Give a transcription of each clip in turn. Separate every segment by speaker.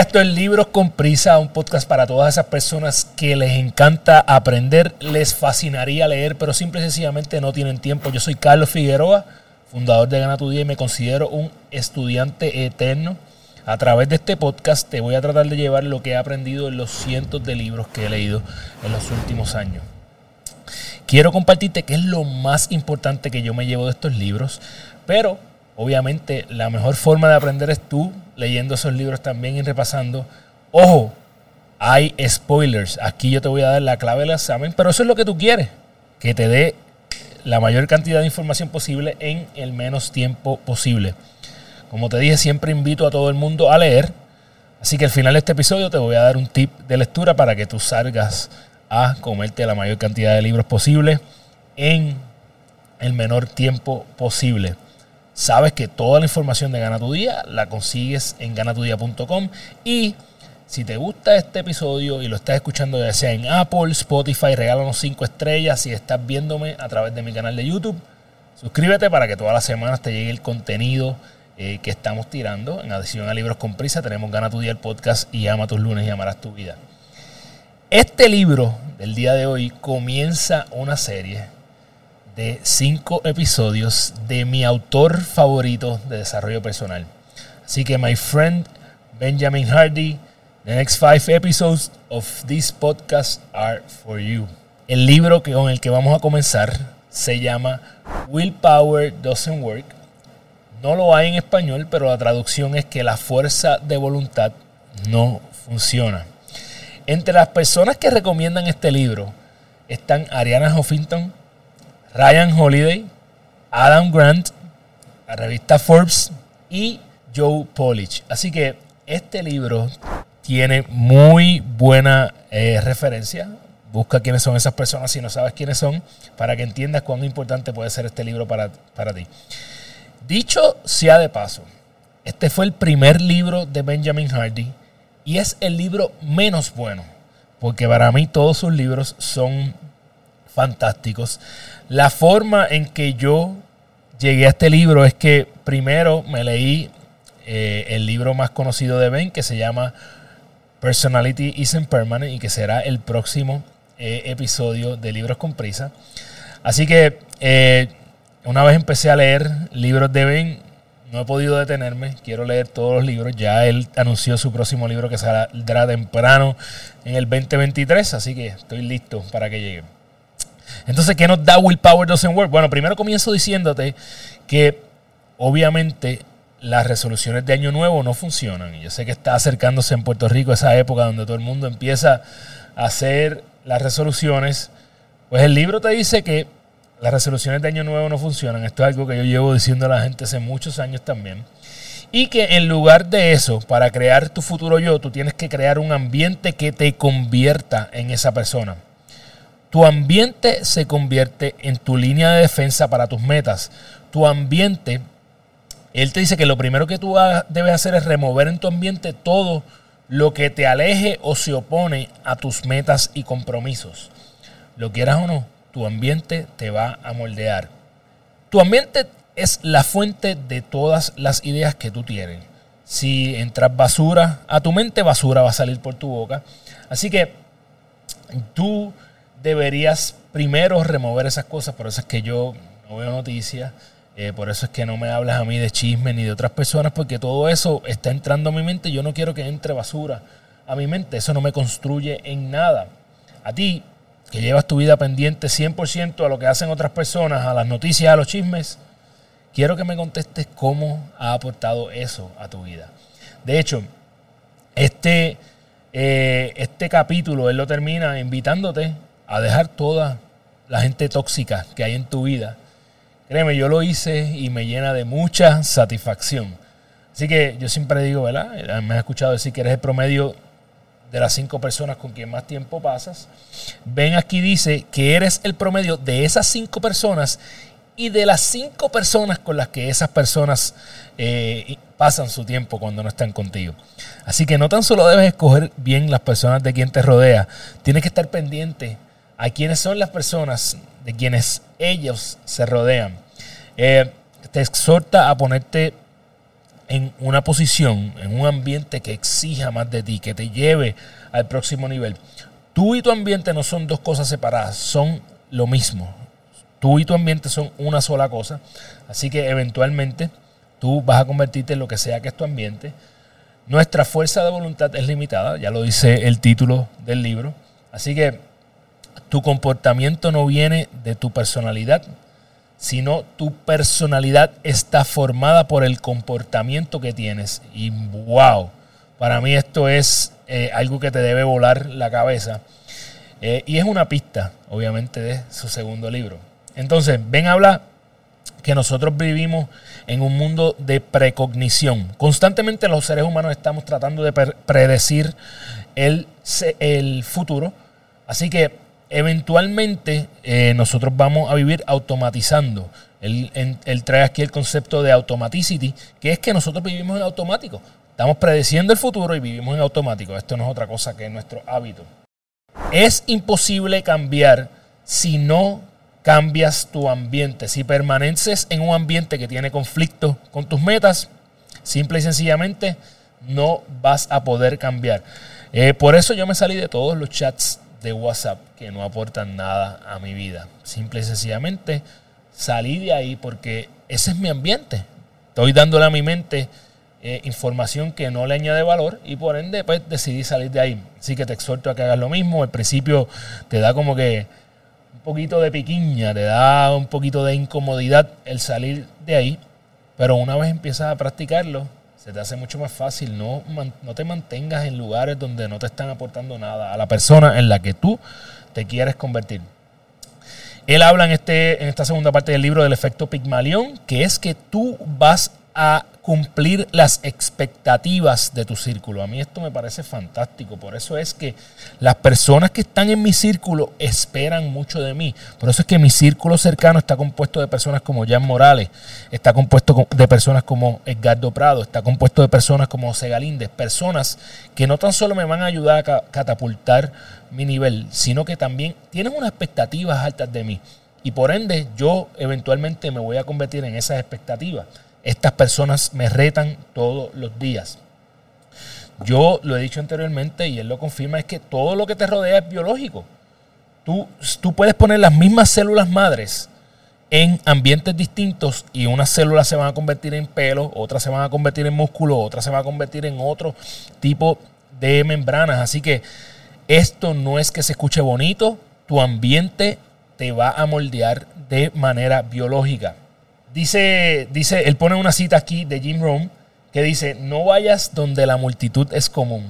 Speaker 1: esto es Libros con Prisa, un podcast para todas esas personas que les encanta aprender, les fascinaría leer, pero simple y sencillamente no tienen tiempo. Yo soy Carlos Figueroa, fundador de Gana tu Día y me considero un estudiante eterno. A través de este podcast te voy a tratar de llevar lo que he aprendido en los cientos de libros que he leído en los últimos años. Quiero compartirte qué es lo más importante que yo me llevo de estos libros, pero obviamente la mejor forma de aprender es tú leyendo esos libros también y repasando. Ojo, hay spoilers. Aquí yo te voy a dar la clave del examen, pero eso es lo que tú quieres, que te dé la mayor cantidad de información posible en el menos tiempo posible. Como te dije, siempre invito a todo el mundo a leer. Así que al final de este episodio te voy a dar un tip de lectura para que tú salgas a comerte la mayor cantidad de libros posible en el menor tiempo posible. Sabes que toda la información de Gana tu Día la consigues en ganatudía.com y si te gusta este episodio y lo estás escuchando ya sea en Apple, Spotify, regálanos 5 estrellas. Si estás viéndome a través de mi canal de YouTube, suscríbete para que todas las semanas te llegue el contenido eh, que estamos tirando. En adición a Libros con Prisa, tenemos Gana tu Día el podcast y Ama tus lunes y amarás tu vida. Este libro del día de hoy comienza una serie de cinco episodios de mi autor favorito de desarrollo personal. Así que, my friend Benjamin Hardy, the next five episodes of this podcast are for you. El libro que, con el que vamos a comenzar se llama Willpower Doesn't Work. No lo hay en español, pero la traducción es que la fuerza de voluntad no funciona. Entre las personas que recomiendan este libro están Ariana Huffington, Ryan Holiday, Adam Grant, la revista Forbes y Joe Polich. Así que este libro tiene muy buena eh, referencia. Busca quiénes son esas personas si no sabes quiénes son, para que entiendas cuán importante puede ser este libro para, para ti. Dicho sea de paso, este fue el primer libro de Benjamin Hardy y es el libro menos bueno, porque para mí todos sus libros son fantásticos. La forma en que yo llegué a este libro es que primero me leí eh, el libro más conocido de Ben, que se llama Personality Isn't Permanent y que será el próximo eh, episodio de Libros con Prisa. Así que eh, una vez empecé a leer libros de Ben, no he podido detenerme, quiero leer todos los libros. Ya él anunció su próximo libro que saldrá temprano en el 2023, así que estoy listo para que llegue. Entonces, ¿qué nos da Willpower Doesn't Work? Bueno, primero comienzo diciéndote que obviamente las resoluciones de Año Nuevo no funcionan. Y yo sé que está acercándose en Puerto Rico esa época donde todo el mundo empieza a hacer las resoluciones. Pues el libro te dice que las resoluciones de año nuevo no funcionan. Esto es algo que yo llevo diciendo a la gente hace muchos años también. Y que en lugar de eso, para crear tu futuro yo, tú tienes que crear un ambiente que te convierta en esa persona. Tu ambiente se convierte en tu línea de defensa para tus metas. Tu ambiente, él te dice que lo primero que tú debes hacer es remover en tu ambiente todo lo que te aleje o se opone a tus metas y compromisos. Lo quieras o no, tu ambiente te va a moldear. Tu ambiente es la fuente de todas las ideas que tú tienes. Si entras basura a tu mente, basura va a salir por tu boca. Así que tú deberías primero remover esas cosas. Por eso es que yo no veo noticias. Eh, por eso es que no me hablas a mí de chisme ni de otras personas, porque todo eso está entrando a mi mente. Yo no quiero que entre basura a mi mente. Eso no me construye en nada. A ti que llevas tu vida pendiente 100% a lo que hacen otras personas, a las noticias, a los chismes, quiero que me contestes cómo ha aportado eso a tu vida. De hecho, este, eh, este capítulo él lo termina invitándote a dejar toda la gente tóxica que hay en tu vida. Créeme, yo lo hice y me llena de mucha satisfacción. Así que yo siempre digo, ¿verdad? Me has escuchado decir que eres el promedio de las cinco personas con quien más tiempo pasas. Ven aquí dice que eres el promedio de esas cinco personas y de las cinco personas con las que esas personas eh, pasan su tiempo cuando no están contigo. Así que no tan solo debes escoger bien las personas de quien te rodea, tienes que estar pendiente a quiénes son las personas de quienes ellos se rodean. Eh, te exhorta a ponerte en una posición, en un ambiente que exija más de ti, que te lleve al próximo nivel. Tú y tu ambiente no son dos cosas separadas, son lo mismo. Tú y tu ambiente son una sola cosa. Así que eventualmente tú vas a convertirte en lo que sea que es tu ambiente. Nuestra fuerza de voluntad es limitada, ya lo dice el título del libro. Así que tu comportamiento no viene de tu personalidad, sino tu personalidad está formada por el comportamiento que tienes. Y wow, para mí esto es eh, algo que te debe volar la cabeza. Eh, y es una pista, obviamente, de su segundo libro. Entonces, Ben habla que nosotros vivimos en un mundo de precognición. Constantemente los seres humanos estamos tratando de predecir el, el futuro. Así que eventualmente eh, nosotros vamos a vivir automatizando. Él, trae aquí el concepto de automaticity, que es que nosotros vivimos en automático. Estamos predeciendo el futuro y vivimos en automático. Esto no es otra cosa que nuestro hábito. Es imposible cambiar si no cambias tu ambiente. Si permaneces en un ambiente que tiene conflicto con tus metas, simple y sencillamente no vas a poder cambiar. Eh, por eso yo me salí de todos los chats de WhatsApp que no aportan nada a mi vida. Simple y sencillamente salí de ahí porque ese es mi ambiente. Estoy dándole a mi mente eh, información que no le añade valor y por ende pues decidí salir de ahí. Así que te exhorto a que hagas lo mismo. Al principio te da como que un poquito de piquiña, te da un poquito de incomodidad el salir de ahí, pero una vez empiezas a practicarlo, se te hace mucho más fácil. No, no te mantengas en lugares donde no te están aportando nada a la persona en la que tú te quieres convertir. Él habla en, este, en esta segunda parte del libro del efecto Pigmalión, que es que tú vas a cumplir las expectativas de tu círculo. A mí esto me parece fantástico. Por eso es que las personas que están en mi círculo esperan mucho de mí. Por eso es que mi círculo cercano está compuesto de personas como Jan Morales, está compuesto de personas como Edgardo Prado, está compuesto de personas como José Galíndez, personas que no tan solo me van a ayudar a catapultar mi nivel, sino que también tienen unas expectativas altas de mí. Y por ende yo eventualmente me voy a convertir en esas expectativas. Estas personas me retan todos los días. Yo lo he dicho anteriormente y él lo confirma, es que todo lo que te rodea es biológico. Tú, tú puedes poner las mismas células madres en ambientes distintos y unas células se van a convertir en pelo, otras se van a convertir en músculo, otras se van a convertir en otro tipo de membranas. Así que esto no es que se escuche bonito, tu ambiente te va a moldear de manera biológica. Dice, dice, él pone una cita aquí de Jim Rome que dice, no vayas donde la multitud es común,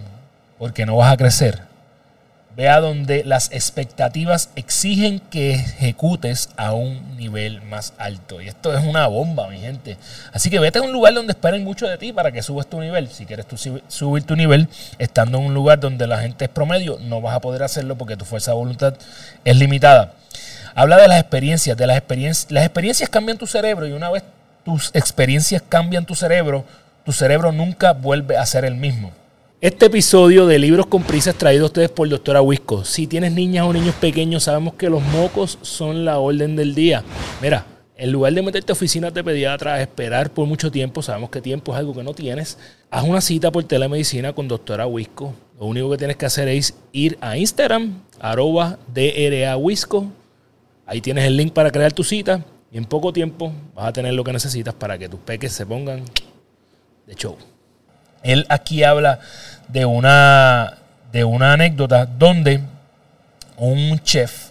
Speaker 1: porque no vas a crecer. Ve a donde las expectativas exigen que ejecutes a un nivel más alto. Y esto es una bomba, mi gente. Así que vete a un lugar donde esperen mucho de ti para que subas tu nivel. Si quieres subir tu nivel estando en un lugar donde la gente es promedio, no vas a poder hacerlo porque tu fuerza de voluntad es limitada. Habla de las experiencias, de las experiencias. Las experiencias cambian tu cerebro y una vez tus experiencias cambian tu cerebro, tu cerebro nunca vuelve a ser el mismo. Este episodio de Libros con Prisa es traído a ustedes por Doctora Wisco. Si tienes niñas o niños pequeños, sabemos que los mocos son la orden del día. Mira, en lugar de meterte a oficinas de pediatra a esperar por mucho tiempo, sabemos que tiempo es algo que no tienes, haz una cita por telemedicina con Doctora Wisco. Lo único que tienes que hacer es ir a Instagram, arroba DRA Wisco, Ahí tienes el link para crear tu cita y en poco tiempo vas a tener lo que necesitas para que tus peques se pongan de show. Él aquí habla de una, de una anécdota donde un chef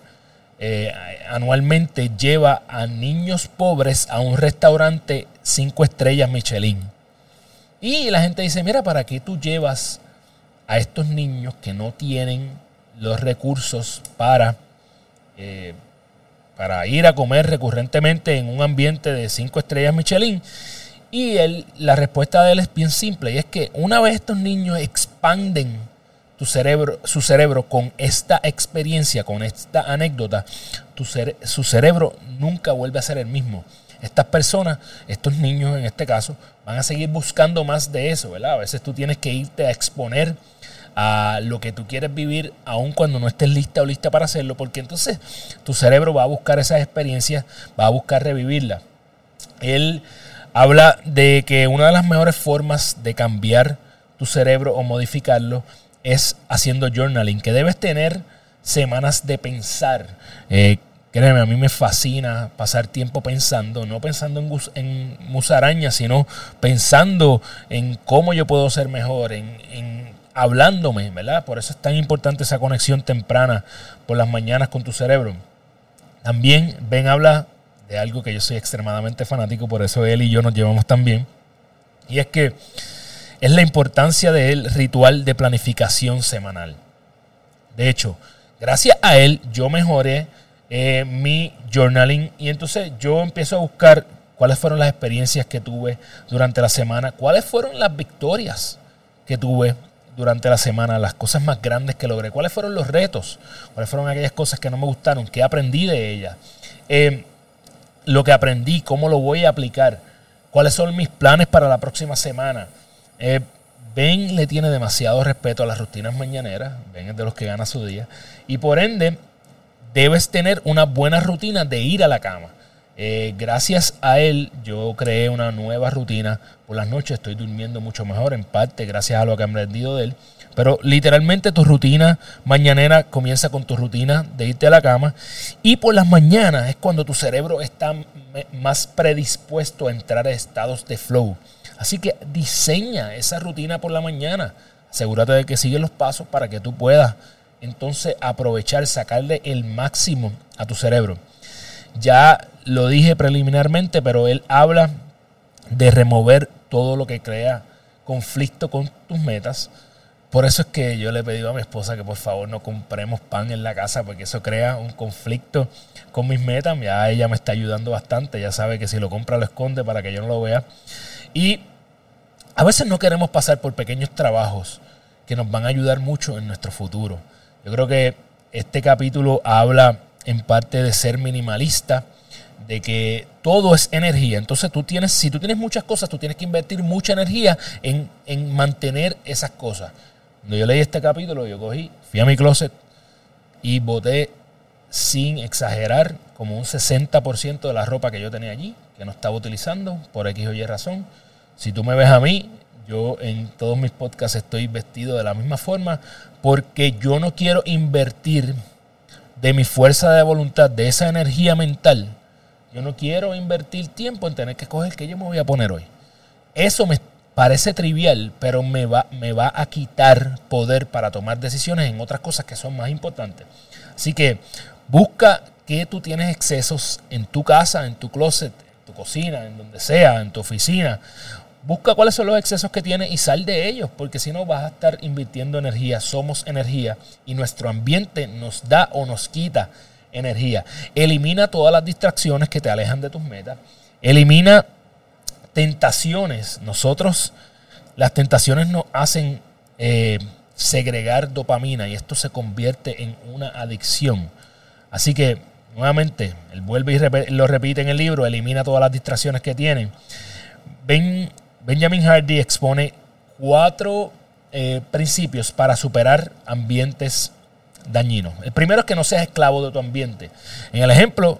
Speaker 1: eh, anualmente lleva a niños pobres a un restaurante cinco estrellas Michelin. Y la gente dice, mira, ¿para qué tú llevas a estos niños que no tienen los recursos para eh, para ir a comer recurrentemente en un ambiente de cinco estrellas Michelin. Y él, la respuesta de él es bien simple, y es que una vez estos niños expanden tu cerebro, su cerebro con esta experiencia, con esta anécdota, tu su cerebro nunca vuelve a ser el mismo. Estas personas, estos niños en este caso, van a seguir buscando más de eso, ¿verdad? A veces tú tienes que irte a exponer a lo que tú quieres vivir, aun cuando no estés lista o lista para hacerlo, porque entonces tu cerebro va a buscar esas experiencias, va a buscar revivirlas. Él habla de que una de las mejores formas de cambiar tu cerebro o modificarlo es haciendo journaling, que debes tener semanas de pensar. Eh, créeme, a mí me fascina pasar tiempo pensando, no pensando en, musarañas, sino pensando en cómo yo puedo ser mejor, en hablándome, ¿verdad? Por eso es tan importante esa conexión temprana por las mañanas con tu cerebro. También Ben habla de algo que yo soy extremadamente fanático, por eso él y yo nos llevamos tan bien. Y es que es la importancia del ritual de planificación semanal. De hecho, gracias a él yo mejoré eh, mi journaling y entonces yo empiezo a buscar cuáles fueron las experiencias que tuve durante la semana, cuáles fueron las victorias que tuve durante la semana, las cosas más grandes que logré, cuáles fueron los retos, cuáles fueron aquellas cosas que no me gustaron, qué aprendí de ellas, eh, lo que aprendí, cómo lo voy a aplicar, cuáles son mis planes para la próxima semana. Eh, ben le tiene demasiado respeto a las rutinas mañaneras, Ben es de los que gana su día, y por ende debes tener una buena rutina de ir a la cama. Eh, gracias a él yo creé una nueva rutina. Por las noches estoy durmiendo mucho mejor, en parte gracias a lo que he aprendido de él. Pero literalmente tu rutina mañanera comienza con tu rutina de irte a la cama. Y por las mañanas es cuando tu cerebro está más predispuesto a entrar a estados de flow. Así que diseña esa rutina por la mañana. Asegúrate de que sigues los pasos para que tú puedas entonces aprovechar, sacarle el máximo a tu cerebro. Ya lo dije preliminarmente, pero él habla de remover todo lo que crea conflicto con tus metas. Por eso es que yo le he pedido a mi esposa que por favor no compremos pan en la casa porque eso crea un conflicto con mis metas. Ya ella me está ayudando bastante, ya sabe que si lo compra lo esconde para que yo no lo vea. Y a veces no queremos pasar por pequeños trabajos que nos van a ayudar mucho en nuestro futuro. Yo creo que este capítulo habla en parte de ser minimalista, de que todo es energía. Entonces tú tienes, si tú tienes muchas cosas, tú tienes que invertir mucha energía en, en mantener esas cosas. Cuando yo leí este capítulo, yo cogí, fui a mi closet y boté sin exagerar como un 60% de la ropa que yo tenía allí, que no estaba utilizando por X o Y razón. Si tú me ves a mí, yo en todos mis podcasts estoy vestido de la misma forma porque yo no quiero invertir de mi fuerza de voluntad, de esa energía mental, yo no quiero invertir tiempo en tener que escoger qué yo me voy a poner hoy. Eso me parece trivial, pero me va, me va a quitar poder para tomar decisiones en otras cosas que son más importantes. Así que busca que tú tienes excesos en tu casa, en tu closet, en tu cocina, en donde sea, en tu oficina Busca cuáles son los excesos que tiene y sal de ellos, porque si no vas a estar invirtiendo energía. Somos energía y nuestro ambiente nos da o nos quita energía. Elimina todas las distracciones que te alejan de tus metas. Elimina tentaciones. Nosotros, las tentaciones nos hacen eh, segregar dopamina y esto se convierte en una adicción. Así que, nuevamente, él vuelve y lo repite en el libro, elimina todas las distracciones que tienen. Ven Benjamin Hardy expone cuatro eh, principios para superar ambientes dañinos. El primero es que no seas esclavo de tu ambiente. En el ejemplo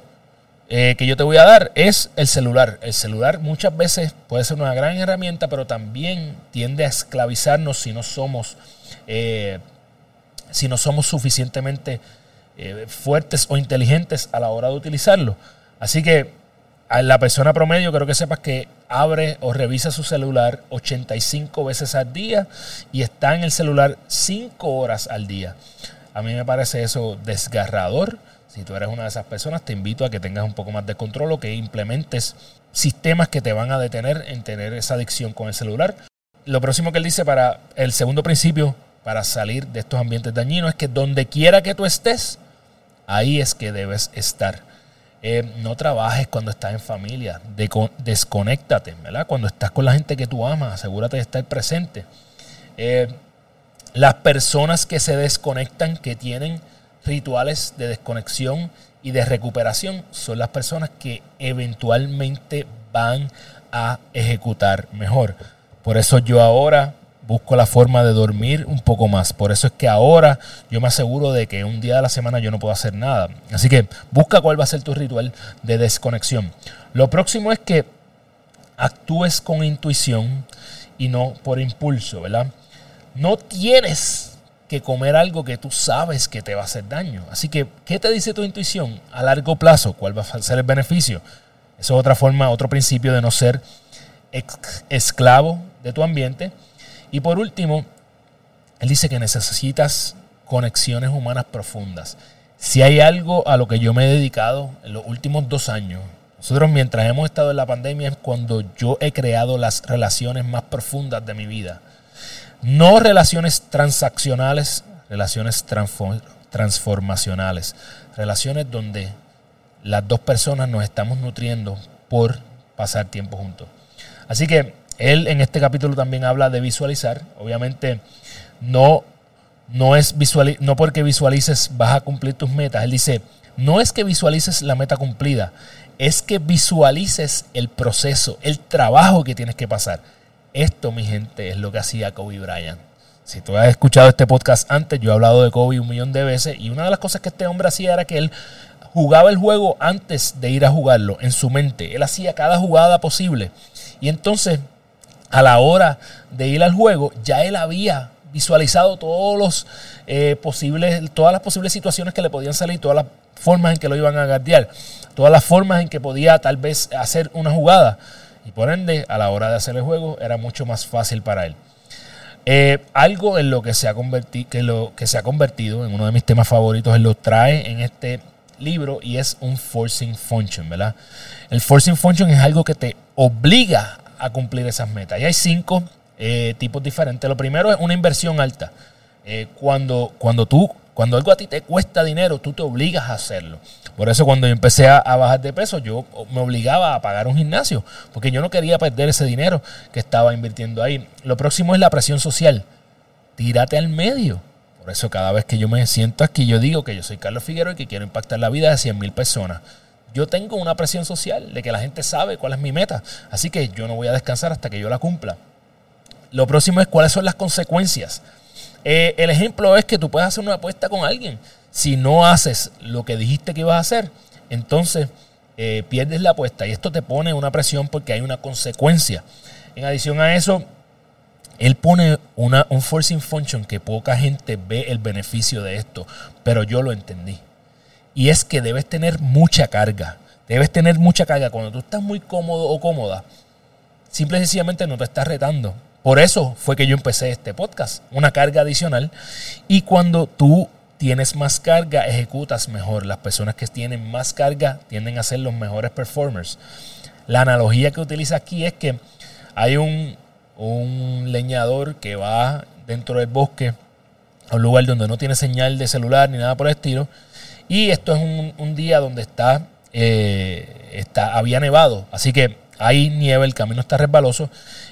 Speaker 1: eh, que yo te voy a dar es el celular. El celular muchas veces puede ser una gran herramienta, pero también tiende a esclavizarnos si no somos, eh, si no somos suficientemente fuertes o inteligentes a la hora de utilizarlo. Así que a la persona promedio creo que sepas que abre o revisa su celular 85 veces al día y está en el celular 5 horas al día. A mí me parece eso desgarrador. Si tú eres una de esas personas, te invito a que tengas un poco más de control o que implementes sistemas que te van a detener en tener esa adicción con el celular. Lo próximo que él dice para el segundo principio, para salir de estos ambientes dañinos, es que donde quiera que tú estés, ahí es que debes estar. Eh, no trabajes cuando estás en familia, de, desconéctate, ¿verdad? Cuando estás con la gente que tú amas, asegúrate de estar presente. Eh, las personas que se desconectan, que tienen rituales de desconexión y de recuperación, son las personas que eventualmente van a ejecutar mejor. Por eso yo ahora busco la forma de dormir un poco más. Por eso es que ahora yo me aseguro de que un día de la semana yo no puedo hacer nada. Así que busca cuál va a ser tu ritual de desconexión. Lo próximo es que actúes con intuición y no por impulso, ¿verdad? No tienes que comer algo que tú sabes que te va a hacer daño. Así que, ¿qué te dice tu intuición a largo plazo? ¿Cuál va a ser el beneficio? Eso es otra forma, otro principio de no ser esclavo de tu ambiente. Y por último, él dice que necesitas conexiones humanas profundas. Si hay algo a lo que yo me he dedicado en los últimos dos años, nosotros mientras hemos estado en la pandemia es cuando yo he creado las relaciones más profundas de mi vida. No relaciones transaccionales, relaciones transformacionales. Relaciones donde las dos personas nos estamos nutriendo por pasar tiempo juntos. Así que él en este capítulo también habla de visualizar. Obviamente no, no es no porque visualices vas a cumplir tus metas. Él dice, no es que visualices la meta cumplida, es que visualices el proceso, el trabajo que tienes que pasar. Esto, mi gente, es lo que hacía Kobe Bryant. Si tú has escuchado este podcast antes, yo he hablado de Kobe un millón de veces y una de las cosas que este hombre hacía era que él jugaba el juego antes de ir a jugarlo en su mente. Él hacía cada jugada posible. Y entonces, a la hora de ir al juego, ya él había visualizado todos los, eh, posibles, todas las posibles situaciones que le podían salir, todas las formas en que lo iban a guardiar, todas las formas en que podía tal vez hacer una jugada. Y por ende, a la hora de hacer el juego, era mucho más fácil para él. Eh, algo en lo que se, ha que lo que se ha convertido en uno de mis temas favoritos, él lo trae en este libro y es un forcing function, ¿verdad? El forcing function es algo que te obliga a cumplir esas metas. Y hay cinco eh, tipos diferentes. Lo primero es una inversión alta. Eh, cuando, cuando tú cuando algo a ti te cuesta dinero, tú te obligas a hacerlo. Por eso cuando yo empecé a, bajar de peso, yo me obligaba a pagar un gimnasio, porque yo no quería perder ese dinero que estaba invirtiendo ahí. Lo próximo es la presión social. Tírate al medio. Por eso cada vez que yo me siento aquí, yo digo que yo soy Carlos Figueroa y que quiero impactar la vida de 100 mil personas. Yo tengo una presión social de que la gente sabe cuál es mi meta. Así que yo no voy a descansar hasta que yo la cumpla. Lo próximo es cuáles son las consecuencias eh, el ejemplo es que tú puedes hacer una apuesta con alguien. Si no haces lo que dijiste que ibas a hacer, entonces eh, pierdes la apuesta y esto te pone una presión porque hay una consecuencia. En adición a eso, él pone una, un forcing function que poca gente ve el beneficio de esto, pero yo lo entendí. Y es que debes tener mucha carga. Debes tener mucha carga. Cuando tú estás muy cómodo o cómoda, simple y sencillamente no te estás retando. Por eso fue que yo empecé este podcast, una carga adicional. Y cuando tú tienes más carga, ejecutas mejor. Las personas que tienen más carga tienden a ser los mejores performers. La analogía que utiliza aquí es que hay un, leñador que va dentro del bosque a un lugar donde no tiene señal de celular ni nada por el estilo. Y esto es un, día donde está, eh, está, había nevado. Así que hay nieve, el camino está resbaloso.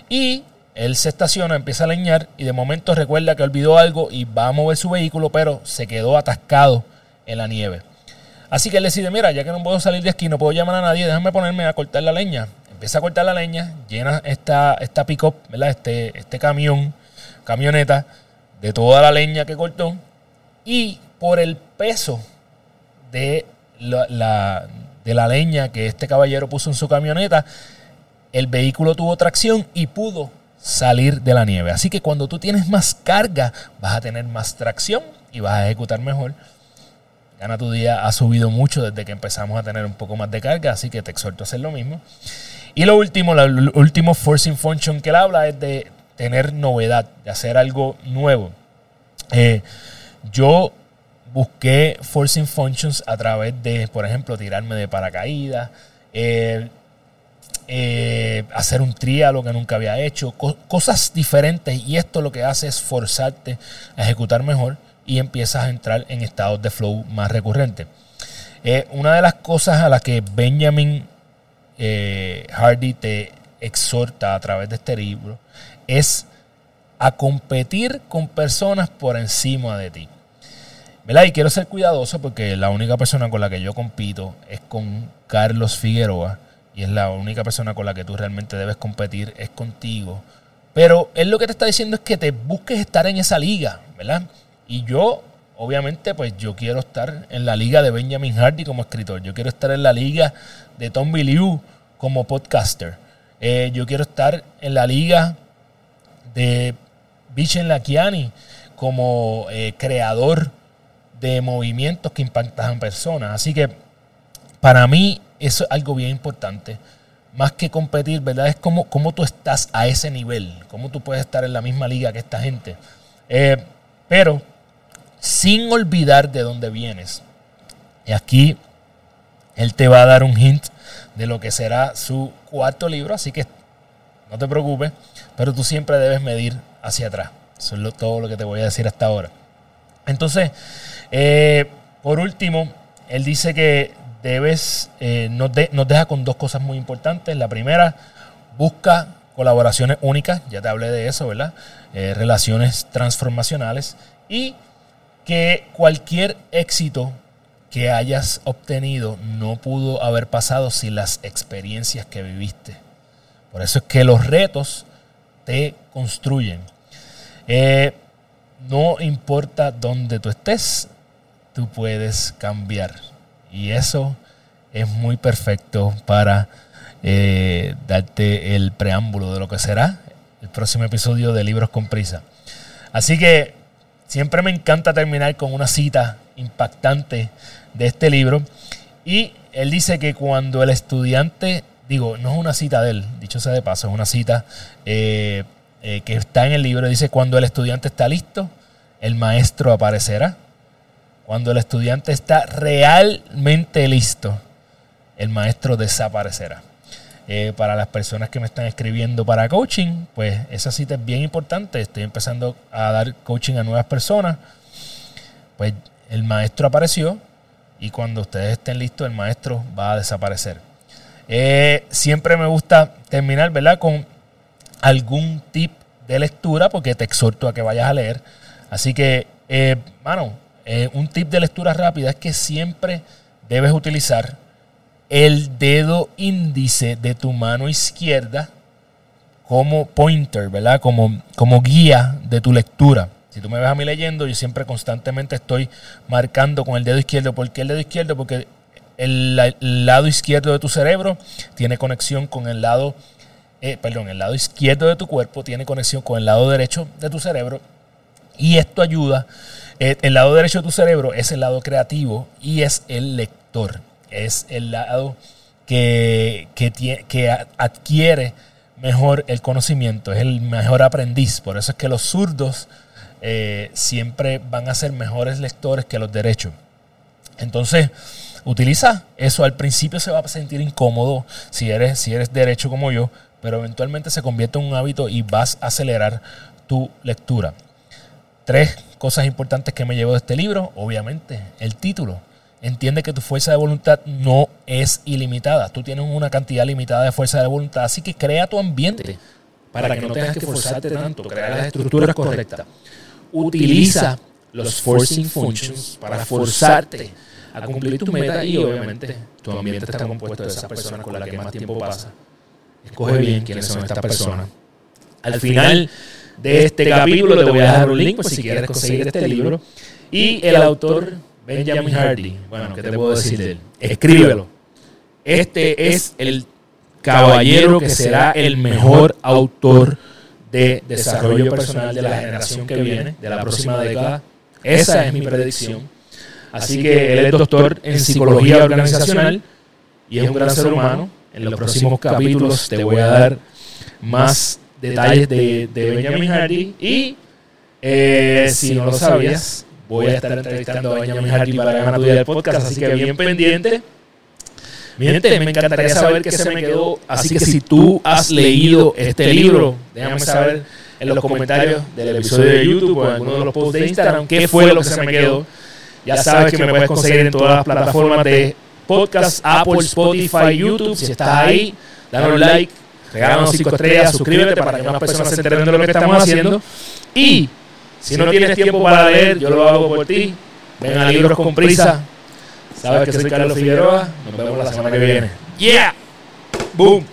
Speaker 1: Y él se estaciona, empieza a leñar y de momento recuerda que olvidó algo y va a mover su vehículo, pero se quedó atascado en la nieve. Así que él decide, mira, ya que no puedo salir de aquí, no puedo llamar a nadie, déjame ponerme a cortar la leña. Empieza a cortar la leña, llena esta, esta pick-up, Este, este camión, camioneta, de toda la leña que cortó. Y por el peso de la, de la leña que este caballero puso en su camioneta, el vehículo tuvo tracción y pudo salir de la nieve. Así que cuando tú tienes más carga, vas a tener más tracción y vas a ejecutar mejor. Gana tu día ha subido mucho desde que empezamos a tener un poco más de carga, así que te exhorto a hacer lo mismo. Y lo último, el último forcing function que él habla es de tener novedad, de hacer algo nuevo. Eh, yo busqué forcing functions a través de, por ejemplo, tirarme de paracaídas, eh, eh, hacer un lo que nunca había hecho, cosas diferentes y esto lo que hace es forzarte a ejecutar mejor y empiezas a entrar en estados de flow más recurrentes. Eh, una de las cosas a las que Benjamin eh, Hardy te exhorta a través de este libro es a competir con personas por encima de ti. ¿Verdad? Y quiero ser cuidadoso porque la única persona con la que yo compito es con Carlos Figueroa y es la única persona con la que tú realmente debes competir, es contigo. Pero él lo que te está diciendo es que te busques estar en esa liga, ¿verdad? Y yo, obviamente, pues yo quiero estar en la liga de Benjamin Hardy como escritor. Yo quiero estar en la liga de Tom Liu como podcaster. Eh, yo quiero estar en la liga de Bichen Lakiani como eh, creador de movimientos que impactan personas. Así que para mí eso es algo bien importante. Más que competir, ¿verdad? Es como, cómo tú estás a ese nivel, cómo tú puedes estar en la misma liga que esta gente. Eh, pero sin olvidar de dónde vienes. Y aquí él te va a dar un hint de lo que será su cuarto libro, así que no te preocupes, pero tú siempre debes medir hacia atrás. Eso es todo lo que te voy a decir hasta ahora. Entonces, eh, por último, él dice que debes, eh, nos, deja con dos cosas muy importantes. La primera, busca colaboraciones únicas, ya te hablé de eso, ¿verdad? Eh, relaciones transformacionales y que cualquier éxito que hayas obtenido no pudo haber pasado sin las experiencias que viviste. Por eso es que los retos te construyen. Eh, no importa dónde tú estés, tú puedes cambiar. Y eso es muy perfecto para eh, darte el preámbulo de lo que será el próximo episodio de Libros con Prisa. Así que siempre me encanta terminar con una cita impactante de este libro. Y él dice que cuando el estudiante, digo, no es una cita de él, dicho sea de paso, es una cita eh, eh, que está en el libro, dice, cuando el estudiante está listo, el maestro aparecerá. Cuando el estudiante está realmente listo, el maestro desaparecerá. Eh, para las personas que me están escribiendo para coaching, pues esa cita es bien importante. Estoy empezando a dar coaching a nuevas personas. Pues el maestro apareció y cuando ustedes estén listos, el maestro va a desaparecer. Eh, siempre me gusta terminar, ¿verdad? Con algún tip de lectura porque te exhorto a que vayas a leer. Así que, eh, mano, eh, un tip de lectura rápida es que siempre debes utilizar el dedo índice de tu mano izquierda como pointer, ¿verdad? Como, como guía de tu lectura. Si tú me ves a mí leyendo, yo siempre constantemente estoy marcando con el dedo izquierdo. ¿Por qué el dedo izquierdo? Porque el, lado izquierdo de tu cerebro tiene conexión con el lado, eh, perdón, el lado izquierdo de tu cuerpo tiene conexión con el lado derecho de tu cerebro. Y esto ayuda. Eh, el lado derecho de tu cerebro es el lado creativo y es el lector es el lado que, que, adquiere mejor el conocimiento, es el mejor aprendiz. Por eso es que los zurdos eh, siempre van a ser mejores lectores que los derechos. Entonces, utiliza eso. Al principio se va a sentir incómodo si eres, si eres derecho como yo, pero eventualmente se convierte en un hábito y vas a acelerar tu lectura. Tres cosas importantes que me llevo de este libro, obviamente, el título. Entiende que tu fuerza de voluntad no es ilimitada. Tú tienes una cantidad limitada de fuerza de voluntad. Así que crea tu ambiente para, que, no tengas que forzarte tanto. Crea las estructuras correctas. Utiliza los forcing functions para forzarte a cumplir tu meta y obviamente tu ambiente está compuesto de esas personas con las que más tiempo pasa. Escoge bien quiénes son estas personas. Al final de este capítulo te voy a dejar un link si quieres conseguir este libro. Y el autor Benjamin Hardy. Bueno, ¿qué te puedo decir de él? Escríbelo. Este es el caballero que será el mejor autor de desarrollo personal de la generación que viene, de la próxima década. Esa es mi predicción. Así que él es doctor en psicología organizacional y es un gran ser humano. En los próximos capítulos te voy a dar más detalles de, Benjamin Hardy. Y eh, si no lo sabías, voy a estar entrevistando a Benjamin Hardy para ganar tu del podcast, así que bien pendiente. Mi gente, me encantaría saber qué se me quedó. Así que si tú has leído este libro, déjame saber en los comentarios del episodio de YouTube o en alguno de los posts de Instagram qué fue lo que se me quedó. Ya sabes que me puedes conseguir en todas las plataformas de podcast, Apple, Spotify, YouTube. Si estás ahí, dale un like, regálanos cinco estrellas, suscríbete para que más personas se enteren de lo que estamos haciendo. Y si no tienes tiempo para leer, yo lo hago por ti. Ven a Libros con Prisa. Sabes que soy Carlos Figueroa. Nos vemos la semana que viene. ¡Yeah! ¡Boom!